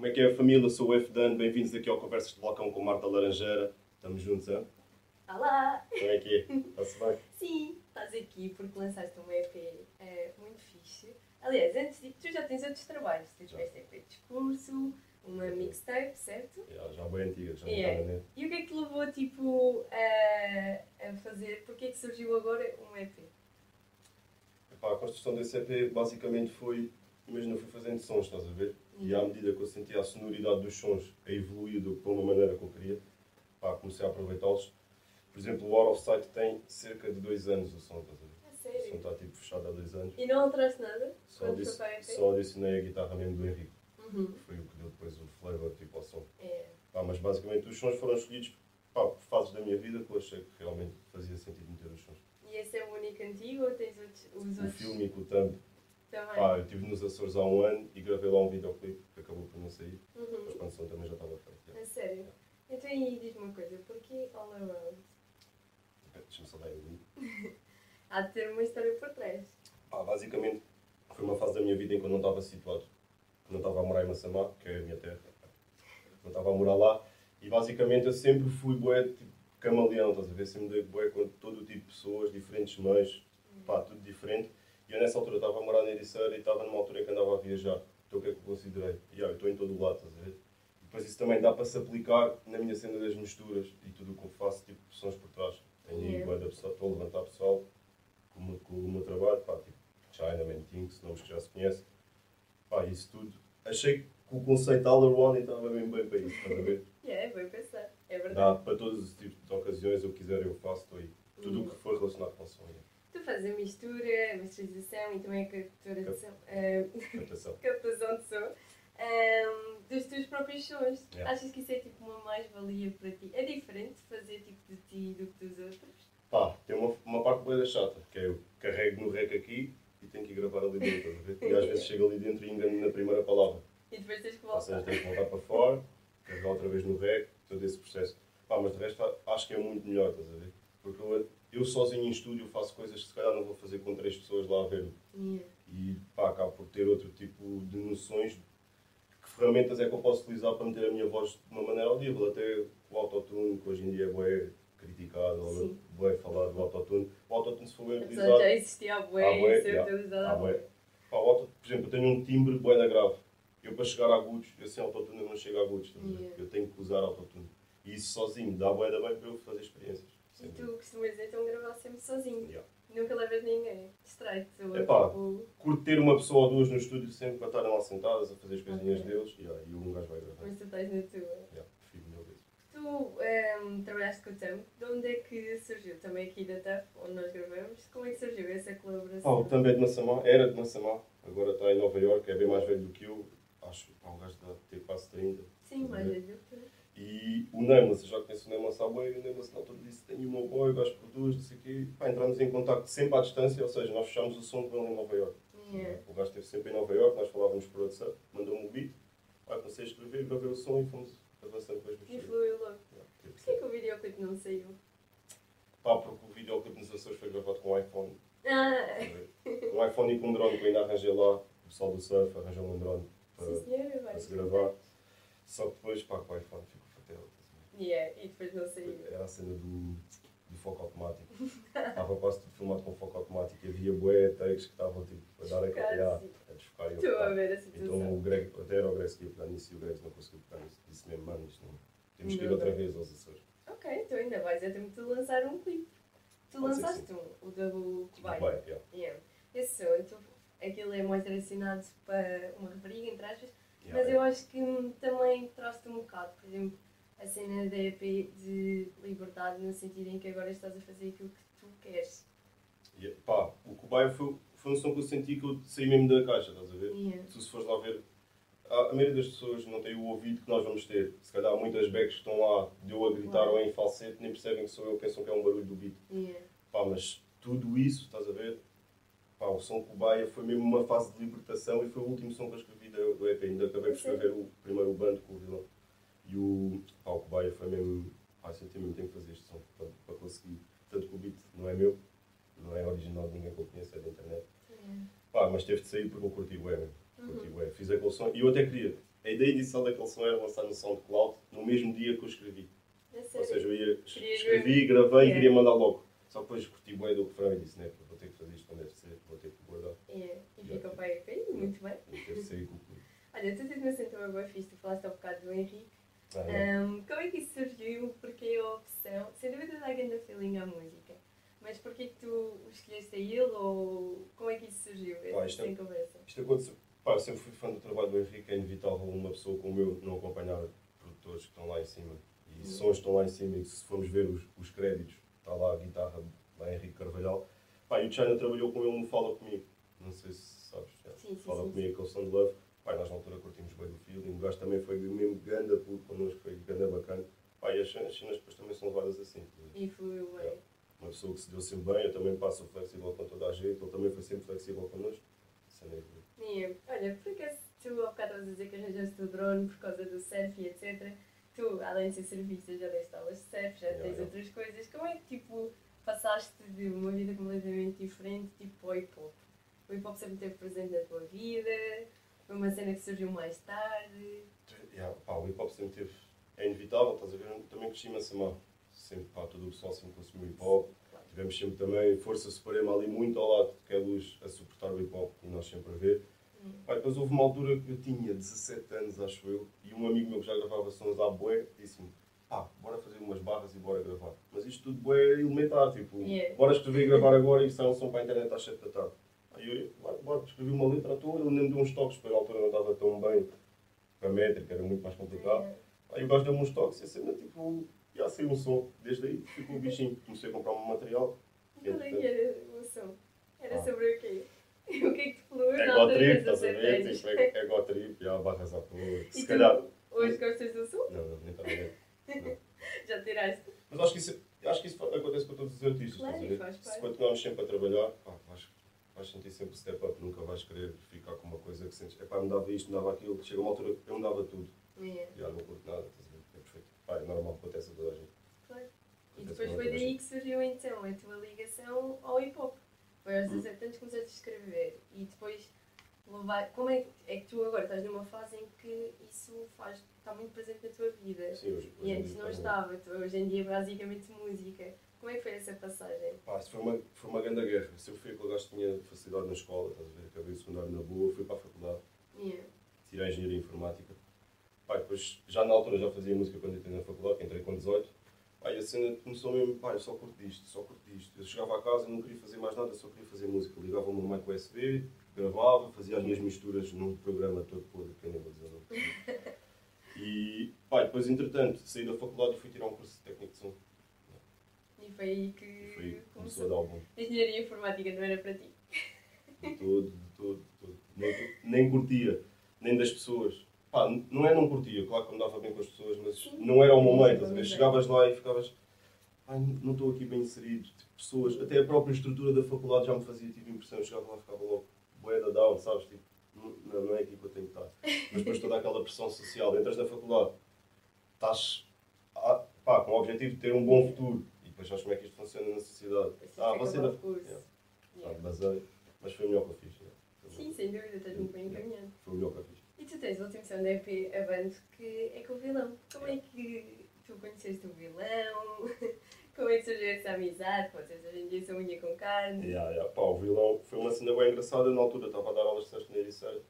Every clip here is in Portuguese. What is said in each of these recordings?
Como é que é a família? Sou o F Dan, bem-vindos aqui ao Conversas de Balcão com Marta Laranjeira. Estamos juntos, hein? Olá! Como é que é? Está-se bem? Sim, estás aqui porque lançaste um EP é, muito fixe. Aliás, antes de tu já tens outros trabalhos. Tu tiveste EP de discurso, uma mixtape, certo? Já, já bem antiga, já não Yeah. na net. E o que é que te levou tipo, a, a fazer? Porquê é que surgiu agora um EP? Epá, a construção desse EP basicamente foi, imagina, eu fui fazendo sons, estás a ver? E à medida que eu sentia a sonoridade dos sons a evoluir de uma maneira que eu queria, pá, comecei a aproveitá-los. Por exemplo, o Out of Sight tem cerca de dois anos o som, estás a ver? A O som sério? está tipo fechado há dois anos. E não alteraste nada? Só, adici- o só adicionei a guitarra mesmo do Henrique, Uhum. foi o que deu depois o flavor tipo ao som. É. Pá, mas basicamente os sons foram escolhidos pá, por fases da minha vida que eu achei que realmente fazia sentido meter os sons. E esse é o único antigo ou tens outros, os O outros filme e com o thumb, também? pá, eu estive nos Açores há um ano e gravei lá um videoclipe que acabou por não sair, mas Uhum. quando o som também já estava feito. A sério? Então aí diz-me uma coisa, porquê All Around? Deixa-me só dar aí. Há de ter uma história por trás. Pá, basicamente foi uma fase da minha vida em que eu não estava situado, não estava a morar em Massamá, que é a minha terra, não estava a morar lá, e basicamente eu sempre fui bué, tipo, camaleão, estás a ver? Sempre dei bué com todo o tipo de pessoas, diferentes meios, pá, tudo diferente. E eu nessa altura estava a morar na Ericeira e estava numa altura em que andava a viajar. Então o que é que eu considerei? Yeah, eu estou em todo o lado, estás a ver? E depois isso também dá para se aplicar na minha cena das misturas e tudo o que eu faço, tipo, sons por trás. Tenho aí Yeah. bué da pessoa, estou a levantar pessoal com com o meu trabalho, pá, tipo, China, Things, nomes que já se conhecem. Pá, isso tudo. Achei que o conceito All Around estava bem bem para isso, estás a ver? É, bem pensar. É Dá verdade. para todos os tipos de ocasiões, eu quiser eu faço, estou aí. Tudo o que for relacionado com som, yeah. A mistura, a masterização e também a capturação, a captação. captação de som ahm, dos teus próprios sons. Yeah. Achas que isso é tipo uma mais-valia para ti? É diferente fazer tipo de ti do que dos outros? Pá, tem uma, uma parte boa chata, que é eu carrego no rec aqui e tenho que ir gravar ali dentro? E às vezes chego ali dentro e engano na primeira palavra. E depois tens que Ou seja, voltar. tenho que voltar para fora, carregar outra vez no rec, todo esse processo. Pá, mas de resto acho que é muito melhor, estás a ver? Porque eu, eu sozinho em estúdio faço coisas que se calhar não vou fazer com três pessoas lá a ver. Yeah. E pá, acabo por ter outro tipo de noções. Que ferramentas é que eu posso utilizar para meter a minha voz de uma maneira audível? Até o autotune, que hoje em dia é bué criticado, ou bué falado do autotune. O autotune se for bem utilizado... já existia a bué Ah, bué, ser yeah. utilizado Ah, a bué. Pá, auto- por exemplo, eu tenho um timbre bué da grave. Eu para chegar a agudos, eu sem autotune eu não chego a agudos. Yeah. Eu tenho que usar autotune. E isso sozinho dá bué da bem para eu fazer experiências. E tu costumas então gravar sempre sozinho. Yeah. Nunca levas ninguém. Distrai-te. Epá. tipo, Curto ter uma pessoa ou duas no estúdio sempre para estarem lá sentadas a fazer as coisinhas Ok. deles yeah, e um gajo vai gravar. Mas tu estás na tua. Yeah, prefiro mil vezes. Tu ehm, trabalhaste com o TAM, de onde é que surgiu? Também aqui da TAF, onde nós gravamos. Como é que surgiu essa colaboração? Pá, o também é de Massamá, era de Massamá, agora está em Nova Iorque, é bem mais velho do que eu, acho pá, um gajo deve ter quase 30. Sim, mais Uhum. velho. E o Neymas, eu já conheço o Neymas há bem, e o Neymas na altura disse, tenho o meu boy, o gajo produz, não sei o quê. Pá, entramos em contacto sempre à distância, ou seja, nós fechámos o som com ele em Nova Iorque. Yeah. O gajo esteve sempre em Nova Iorque, nós falávamos por WhatsApp, mandou-me o beat, pá, comecei a escrever, gravei o som e fomos avançando com as E misturas. fluiu logo. Yeah, Porquê que o videoclipe não saiu? Pá, porque o videoclipe nos Açores foi gravado com um iPhone. Ah, Um iPhone e com um drone que eu ainda arranjei lá. O pessoal do surf arranjou um drone para, sim senhora, para se gravar. Só que depois, pá, com o iPhone ficou fatel. Yeah, e depois não saiu. Era a cena do, do foco automático. Estava quase tudo filmado com foco automático. e Havia bué takes que estavam tipo, a dar a sim. a desfocar e Estou a ver a situação. Então o Greg, até era o Greg que ia pegar nisso e o Greg não conseguiu pegar nisso. Disse mesmo, mano, isto não. Temos que ir outra vez aos Açores. Ok, então ainda vais a tempo de lançar um clipe. Tu lançaste um, o Double Kubai. Vai, yeah. Yeah. Esse som, então, aquilo é mais direcionado para uma rapariga, entre aspas, Yeah, mas yeah. eu acho que também traz-te um bocado, por exemplo, a cena da EP de liberdade, no sentido em que agora estás a fazer aquilo que tu queres. E, pá, o Cobaia foi, foi um som que eu senti que eu saí mesmo da caixa, estás a ver? Yeah. Tu, se fores lá ver, a, maioria das pessoas não tem o ouvido que nós vamos ter. Se calhar muitas backs que estão lá, de eu a gritar ou em falsete, nem percebem que sou eu, pensam que é um barulho do beat. Yeah. Pá, mas tudo isso, estás a ver? Pá, o som Cobaia foi mesmo uma fase de libertação e foi o último som que eu escrevi do, do EP. Ainda acabei por escrever o, primeiro bando com o vilão. E o, pá, o Cobaia foi mesmo. Pá, senti mesmo tenho que fazer este som para, para conseguir. Tanto que o beat não é meu, não é original de ninguém que eu conheço, é da internet. Yeah. Pá, mas teve de sair porque eu curti o mesmo. Bué. Fiz aquele som e eu até queria. A ideia inicial daquele som era lançar no SoundCloud no mesmo dia que eu escrevi. É Ou seja, eu ia, escrevi, gravei e Yeah. queria mandar logo. Só que depois curti bem do refrão e disse, né, vou ter que fazer isto como deve ser, vou ter que guardar. É, e a EP, muito bem. E que sair com. Olha, tu tens uma cena boa fixe, tu falaste há bocado do Henrique. Ah, é. Um, como é que isso surgiu? Porquê a opção? Sem dúvida dá grande feeling à música. Mas porquê que tu escolheste a ele ou como é que isso surgiu? Pá, isto é- conversa. Isto aconteceu. Pá, eu sempre fui fã do trabalho do Henrique, é inevitável uma pessoa como eu não acompanhar produtores que estão lá em cima. E Uhum. sons estão lá em cima, e se formos ver os, os créditos, está lá a guitarra da Henrique Carvalhal. Pá, e o China trabalhou com ele no Fala Comigo. Não sei se sabes. já. Sim, sim, Fala sim, Comigo, aquele som de Love. Pá, nós na altura curtimos bem do feeling. O gajo também foi mesmo ganda puto connosco, foi ganda bacana. Pá, e as cenas as cenas depois também são levadas assim. E fluiu bem. Uma pessoa que se deu sempre bem, eu também passo flexível com toda a gente, ele também foi sempre flexível connosco. Cena é Olha, por acaso tu há bocado a dizer que arranjaste o drone por causa do surf e etc. Tu, além de ser surfista, já deste aulas de surf, já Yeah, tens yeah. outras coisas. Como é que tipo passaste de uma vida completamente diferente tipo ao hip hop? O hip hop sempre esteve presente na tua vida? Foi uma cena que surgiu mais tarde? Yeah, pá, o hip hop sempre teve. É inevitável, estás a ver? Também cresci em Massamá. Sempre, pá, todo o pessoal sempre consumiu hip hop. Tivemos sempre também Força Suprema ali muito ao lado de que é luz a suportar o hip hop e nós sempre a ver. Pá, depois houve uma altura que eu tinha 17 anos, acho eu, e um amigo meu que já gravava sons à bué disse-me: pá, bora fazer umas barras e bora gravar. Mas isto tudo bué elementar, tipo, Yeah. bora escrever e gravar agora e sai um som para a internet às 7 da tarde. Aí eu, bora, bora, escrevi uma letra à toa, nem me deu uns toques, porque na altura não estava tão bem com a métrica, era muito mais complicado. É. Aí o gajo deu-me uns toques e a cena, tipo, já saiu um som. Desde aí ficou o bichinho. Comecei a comprar um material. Qual é que era o som? Era Ah. sobre o quê? O que é que te falou É altura trip, estás a 17 ver? Tipo, é é ego trip, já barras à toa. E Se calhar. hoje gostas do som? Não, não, nem. Não. Já tiraste? Mas acho que isso, acho que isso acontece com todos os artistas. Claro, estás a ver? faz Se continuarmos sempre a trabalhar, pá, vais, vais sentir sempre step up, nunca vais querer ficar com uma coisa que sentes, epá, me dava isto, me dava aquilo. Chega uma altura que eu me dava tudo. É, Já não curto nada, estás a ver? É perfeito. Pá, é normal, acontece a toda a gente. claro. E depois foi daí que surgiu então a tua ligação ao hip hop. Foi aos Hum. 17 anos que começaste a escrever e depois levar. Como é, que- é que tu agora estás numa fase em que isso faz, está muito presente na tua vida? Sim, hoje, E hoje em antes não estava, tu, hoje em dia é basicamente música. Como é que foi essa passagem? Pá, foi uma, foi uma grande guerra. Eu sempre fui aquele gajo que tinha facilidade na escola, estás a ver? Acabei o secundário na boa, fui para a faculdade, Yeah. tirei a engenharia informática. Pá, depois, já na altura já fazia música quando entrei na faculdade, entrei com 18. Pá, e a cena começou mesmo, pá, eu só curto disto, só curto disto. Eu chegava a casa, não queria fazer mais nada, só queria fazer música. Ligava o meu mic USB, gravava, fazia as minhas misturas num programa todo podre, que eu nem vou dizer. E, pá, depois, entretanto, saí da faculdade e fui tirar um curso de técnico de som. E foi aí E que foi, começou a dar bom. Engenharia informática não era para ti. De todo, de todo, de todo. Nem, nem curtia, nem das pessoas. Pá, não é não curtia, claro que me dava bem com as pessoas, mas Sim. não era o meio, estás a ver? sim. Chegavas lá e ficavas, ai, não estou aqui bem inserido. Tipo, pessoas, até a própria estrutura da faculdade já me fazia tipo impressão, eu chegava lá e ficava logo, boeda down, sabes? Tipo, não, não, não é aqui que eu tenho que estar. Mas depois toda aquela pressão social, entras na faculdade, estás ah, pá, com o objetivo de ter um bom futuro. E depois sabes como é que isto funciona na sociedade. Depois Ah, tive que você acabar da... o curso. Yeah. Yeah. Ah, basei, mas foi o melhor que eu fiz. Sim, sem dúvida, estás muito bem encaminhado. Foi o melhor que eu fiz. Tu tens edição da EP Avante, que é com o vilão. Como é que tu conheceste o vilão? Como é que surgiu essa amizade? Vocês hoje em dia são unha com carne. Yeah, yeah. Pá, o vilão foi uma cena bem engraçada. Na altura estava a dar aulas de surf na Ericeira.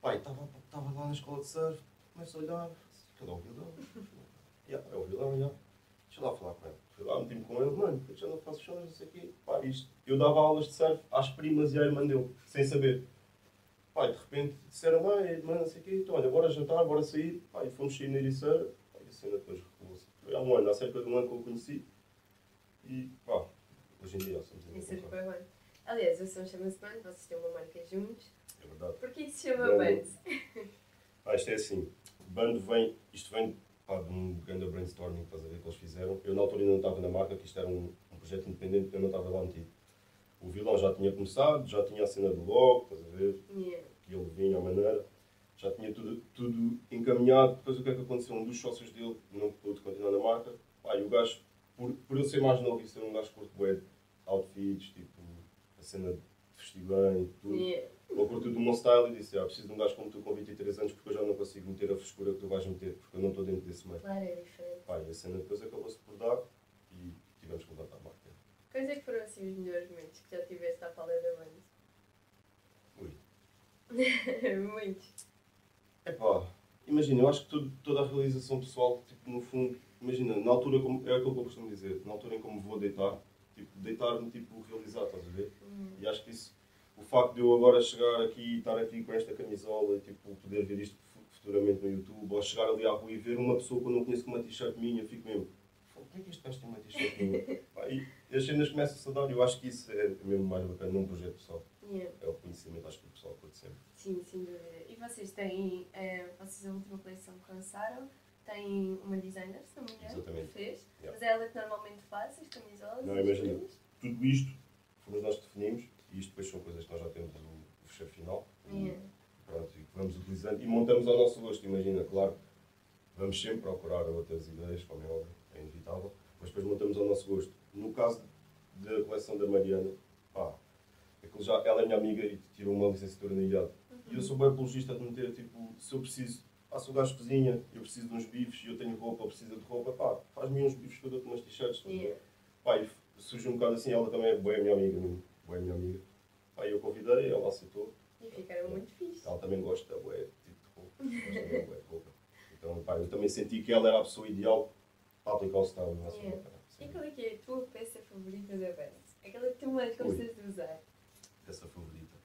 Pai, estava lá na escola de surf, começo a olhar, cadê o vilão? yeah, é o vilão, já. Deixa eu lá falar com ele. Fui lá, meti-me com ele, mano, porque já não faço shows, não sei o quê. Pá, isto. Eu dava aulas de surf às primas e à irmã dele, sem saber. Pai, de repente disseram, ah, é irmã, não sei o quê, então olha, bora jantar, bora sair. Pai, fomos sair na Ericeira. Pá, e a cena depois recolou-se. Foi há um ano, há cerca de um ano que eu o conheci. E, pá, hoje em dia somos amigos. surgiu bem bem. Aliás, o som chama-se Band, vocês têm uma marca juntos. É verdade. Porquê que se chama Band. Band? Ah, isto é assim. O bando vem, isto vem pá, de um grande brainstorming, estás a ver, que eles fizeram. Eu na altura ainda não estava na marca, que isto era um, um projeto independente, eu não estava lá metido. O vilão já tinha começado, já tinha a cena do logo, estás a ver, Yeah. que ele vinha à maneira. Já tinha tudo, tudo encaminhado. Depois o que é que aconteceu? Um dos sócios dele não pôde continuar na marca. Pá, e o gajo, por, por eu ser mais novo e ser um gajo curto bué de outfits, tipo, a cena de vestir bem, tudo. Yeah. Ele curtiu de uma, style e disse, ah, preciso de um gajo como tu com 23 anos porque eu já não consigo meter a frescura que tu vais meter, porque eu não estou dentro desse meio. Claro, é diferente. Pá, e a cena depois acabou-se por dar e tivemos que levantar a marca. Quais é que foram assim os melhores momentos que já tiveste à fala da banda? Ui. Muitos. É pá, imagina, eu acho que tudo, toda a realização pessoal, tipo, no fundo, imagina, na altura, como, é aquilo que eu costumo dizer, na altura em como vou deitar, tipo, deitar-me, tipo, realizar, estás a ver? Hum. E acho que isso, o facto de eu agora chegar aqui e estar aqui com esta camisola e, tipo, poder ver isto fu- futuramente no YouTube, ou chegar ali à rua e ver uma pessoa que eu não conheço com uma t-shirt minha, eu fico mesmo, "Fogo, como é que este gajo tem uma t-shirt minha? Pá, e as cenas começam a dar, eu acho que isso é mesmo mais bacana num projeto pessoal. Yeah. É o conhecimento, acho que o pessoal pode sempre. Sim, sem dúvida. E vocês têm, eh, vocês a última coleção que lançaram, têm uma designer, se não me engano, Exatamente. que fez, Yeah. mas é ela que normalmente faz as camisolas Não, e imagina. Tudo isto fomos nós que definimos e isto depois são coisas que nós já temos o, fecheiro final. E, Yeah. pronto, e que vamos utilizando e montamos ao nosso gosto. Imagina, claro, vamos sempre procurar outras ideias, como é óbvio, é inevitável, mas depois montamos ao nosso gosto. No caso da coleção da Mariana, pá, aquilo já, ela é minha amiga e tirou uma licenciatura na IAD. E eu sou bem apologista de meter, tipo, se eu preciso, pá, se o gajo cozinha, eu preciso de uns bifes e eu tenho roupa, precisa de roupa, pá, faz-me uns bifes que eu dou-te umas t-shirts. Yeah. Pá, e surgiu um bocado assim, ela também é boa minha amiga, mesmo, boa minha amiga. Pá, eu convidei, ela aceitou. E ficaram muito fixe. Ela também gosta, de tipo de roupa. Gosta de roupa. Então, pá, eu também senti que ela era a pessoa ideal para aplicar o style na sua Yeah. Qual é que é a tua peça favorita da banda? Aquela que tu mais gostas de usar? Essa favorita.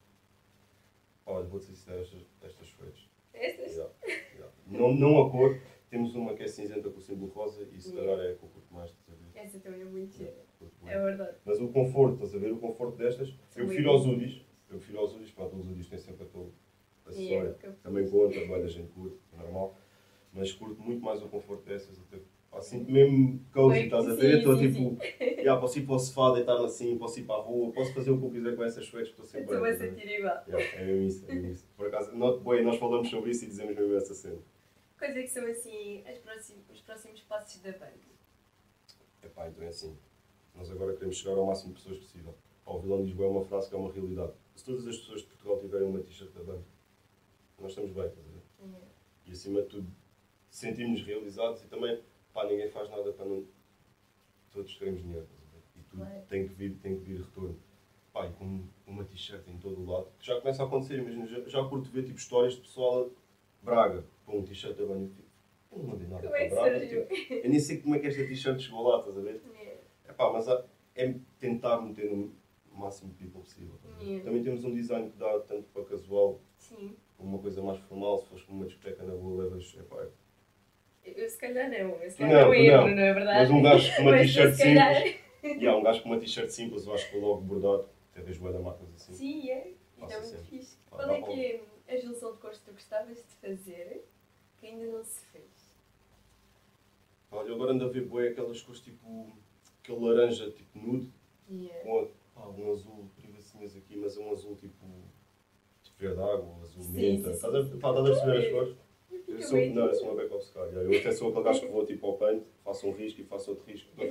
Olha, vou-te sincero, estas, estas suetes. Estas? Yeah, yeah. Não, não a cor, temos uma que é cinzenta com o símbolo rosa e se Yeah. calhar é a que eu curto mais, estás a ver? Essa também é muito gira. Curto bué. É verdade. Mas o conforto, estás a ver? O conforto destas, eu prefiro aos UDIs. Eu prefiro aos UDIs, pronto, os UDIs têm sempre aquele é acessório. eu Também conta, vai da gente curte, normal. Mas curto muito mais o conforto dessas, até pá, sinto mesmo cozy, estás a ver? Estou tipo, yeah, posso ir para o sofá, deitar-me assim, posso ir para a rua, posso fazer o que eu quiser com essas suetes, estou sempre estou a sentir igual. Yeah, é mesmo isso, é mesmo isso. Por acaso, not, bem, nós falamos sobre isso e dizemos mesmo essa cena. Quais é que são assim as próximos, os próximos passos da banda? Epá, então é assim. Nós agora queremos chegar ao máximo de pessoas possível. Pá, o vilão de Lisboa é uma frase que é uma realidade. Se todas as pessoas de Portugal tiverem uma t-shirt da banda, nós estamos bem, estás a ver? E acima de tudo, sentimos realizados e também, pá, ninguém faz nada para não. Todos queremos dinheiro, a? E tudo Claro. tem, que vir, tem que vir retorno. Pá, e com uma t-shirt em todo o lado, que já começa a acontecer, imagina, já, já curto ver tipo, histórias de pessoal Braga, com um t-shirt da. Eu fico, eu não mandei nada Como é Braga. tipo, eu nem sei como é que esta t-shirt chegou lá, estás a ver? É. Epá, mas há- é tentar meter no máximo de people possível. a? Yeah. Também temos um design que dá tanto para casual Sim. uma coisa mais formal. Se fores com uma discoteca na boa, levas. É- Eu se calhar não, eu se calhar não, não, entro, não. não é verdade? mas um gajo com uma t-shirt calhar- simples. E há um gajo com uma t-shirt simples, eu acho que logo bordado. Até vejo bué da marcas assim. Sim, é. E é muito fixe. Qual é que é a junção de cores que tu gostavas de fazer que ainda não se fez? Olha, agora ando a ver bué aquelas cores tipo. aquele laranja tipo nude, Yeah. com a- pá, um azul, privacinhas aqui, mas um azul tipo. tipo verde água, um azul Sim, menta. estás a perceber as cores? Eu sou, não, eu sou uma back of sky. Eu até sou aquele gajo que vou tipo ao paint, faço um risco e faço outro risco de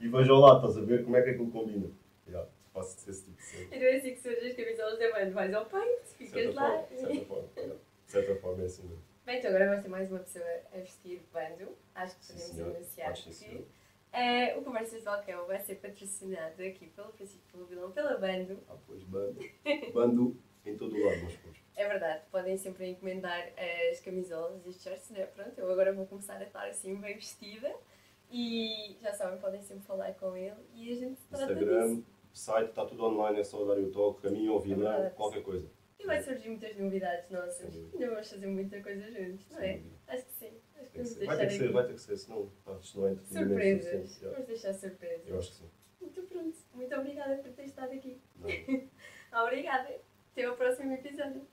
e vejo ao lado, estás a ver como é que aquilo combina. Yeah, faço esse tipo de cena. Então é assim que surgem as camisolas da banda. Vais ao De ficas lá. forma, de certa forma. De certa forma é assim mesmo. Bem, então agora vais ter mais uma pessoa a vestir bando. Acho que Sim, podemos senhor. anunciar Acho que sim, eh, o Conversas de Balcão vai ser patrocinado aqui pelo Francisco pelo Vilão, pela Bando. Ah, pois, bando. Bando em todo o lado, meus putos. É verdade, podem sempre encomendar as camisolas e os shirts, né? Pronto, eu agora vou começar a estar assim bem vestida e já sabem, podem sempre falar com ele e a gente trata disso. Instagram, site, está tudo online, é só dar o toque, caminho ou vilão, verdade. qualquer coisa. E vai surgir muitas novidades nossas. Ainda vamos fazer muita coisa juntos, não é? Acho que sim. Acho que. Vai ter que ser, vai ter que ser, senão pá, isto não é surpresas. Vamos deixar surpresas. Eu acho que sim. Muito pronto. Muito obrigada por ter estado aqui. Obrigada. Até ao próximo episódio.